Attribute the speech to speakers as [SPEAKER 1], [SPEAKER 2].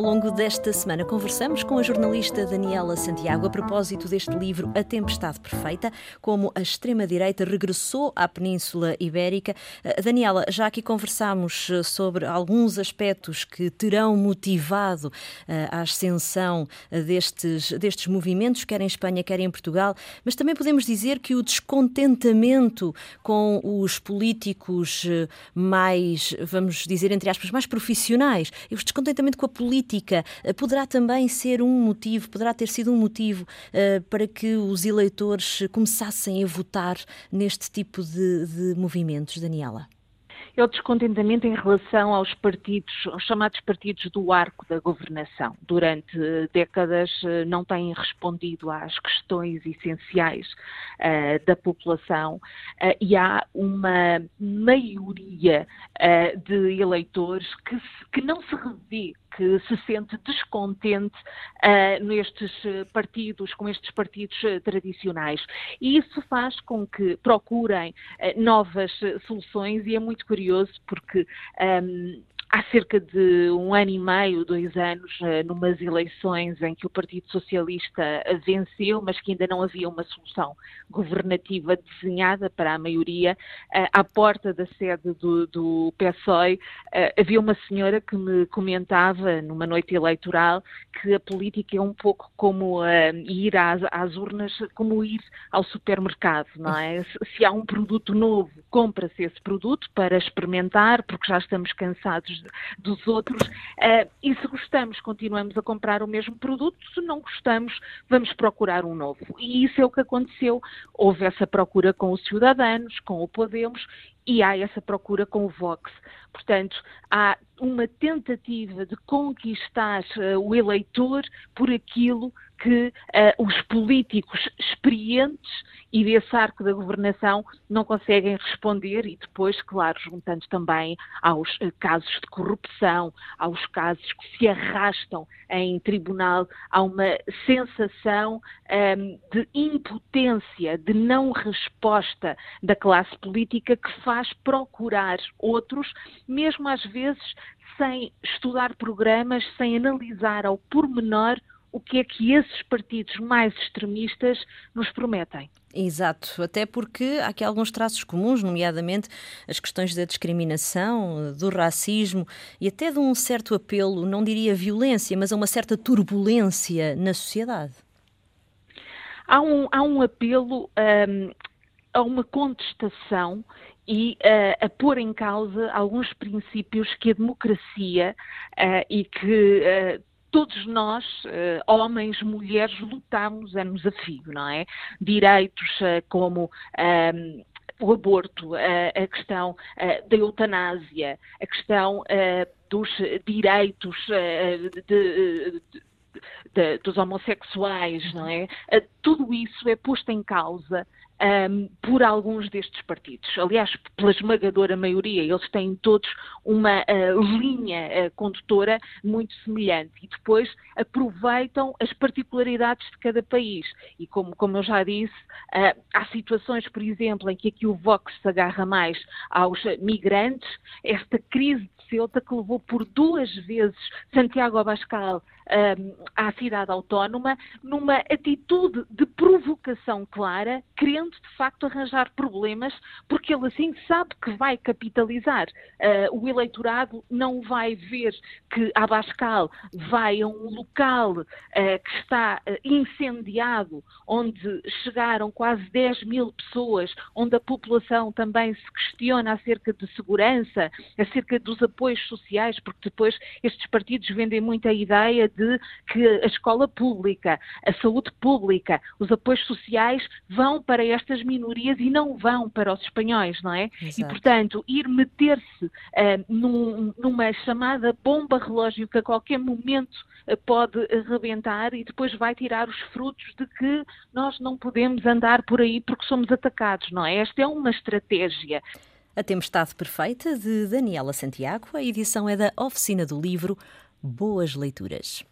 [SPEAKER 1] Ao longo desta semana conversamos com a jornalista Daniela Santiago a propósito deste livro A Tempestade Perfeita, como a extrema-direita regressou à Península Ibérica. Eh, Daniela, já aqui conversámos eh, sobre alguns aspectos que terão motivado eh, a ascensão destes, destes movimentos, quer em Espanha, quer em Portugal, mas também podemos dizer que o descontentamento com os políticos mais, vamos dizer, entre aspas, mais profissionais, e o descontentamento com a política política eh, poderá também ser um motivo, poderá ter sido um motivo uh, para que os eleitores começassem a votar neste tipo de, de movimentos, Daniela?
[SPEAKER 2] é o descontentamento em relação aos partidos, aos chamados partidos do arco da governação. Durante décadas eh, não têm respondido às questões essenciais uh, da população uh, e há uma maioria uh, de eleitores que, se, que não se revê que se sente descontente uh, nestes partidos, com estes partidos tradicionais. E isso faz com que procurem uh, novas soluções e é muito curioso porque um, há cerca de um ano e meio, dois anos, eh, numas eleições em que o Partido Socialista venceu, mas que ainda não havia uma solução governativa desenhada para a maioria, eh, à porta da sede do, do PSOE, eh, havia uma senhora que me comentava numa noite eleitoral que a política é um pouco como ir às, às urnas, como ir ao supermercado, não é? Se há um produto novo, compra-se esse produto para experimentar, porque já estamos cansados dos outros. Uh, e se gostamos, continuamos a comprar o mesmo produto. Se não gostamos, vamos procurar um novo. E isso é o que aconteceu. Houve essa procura com os Ciudadanos, com o Podemos e há essa procura com o Vox. Portanto, há uma tentativa de conquistar uh, o eleitor por aquilo que uh, os políticos experientes e desse arco da governação não conseguem responder e depois, claro, juntando também aos uh, casos de corrupção, aos casos que se arrastam em tribunal, há uma sensação um, ehm, de impotência, de não resposta da classe política que faz procurar outros, mesmo às vezes sem estudar programas, sem analisar ao pormenor o que é que esses partidos mais extremistas nos prometem.
[SPEAKER 1] Exato, até porque há aqui alguns traços comuns, nomeadamente as questões da discriminação, do racismo e até de um certo apelo, não diria violência, mas a uma certa turbulência na sociedade.
[SPEAKER 2] Há um, há um apelo um, a uma contestação e uh, a pôr em causa alguns princípios que a democracia uh, e que uh, todos nós, homens, mulheres, lutamos a nos desafio, não é? Direitos como um, o aborto, a, questão da eutanásia, a questão dos direitos de, de, de, dos homossexuais, não é? Tudo isso é posto em causa um, por alguns destes partidos. Aliás, pela esmagadora maioria, eles têm todos uma uh, linha uh, condutora muito semelhante e depois aproveitam as particularidades de cada país. E como, como eu já disse, uh, há situações, por exemplo, em que aqui o Vox se agarra mais aos migrantes, esta crise de Ceuta que levou por duas vezes Santiago Abascal à cidade autónoma, numa atitude de provocação clara, querendo de facto arranjar problemas, porque ele assim sabe que vai capitalizar. Uh, o eleitorado não vai ver que Abascal vai a um local uh, que está uh, incendiado, onde chegaram quase 10 mil pessoas, onde a população também se questiona acerca de segurança, acerca dos apoios sociais, porque depois estes partidos vendem muito a ideia de que a escola pública, a saúde pública, os apoios sociais vão para estas minorias e não vão para os espanhóis, não é? Exato. E, portanto, ir meter-se uh, num, numa chamada bomba relógio que a qualquer momento uh, pode rebentar e depois vai tirar os frutos de que nós não podemos andar por aí porque somos atacados, não é? Esta é uma estratégia.
[SPEAKER 1] A Tempestade Perfeita, de Daniela Santiago. A edição é da Oficina do Livro. Boas leituras.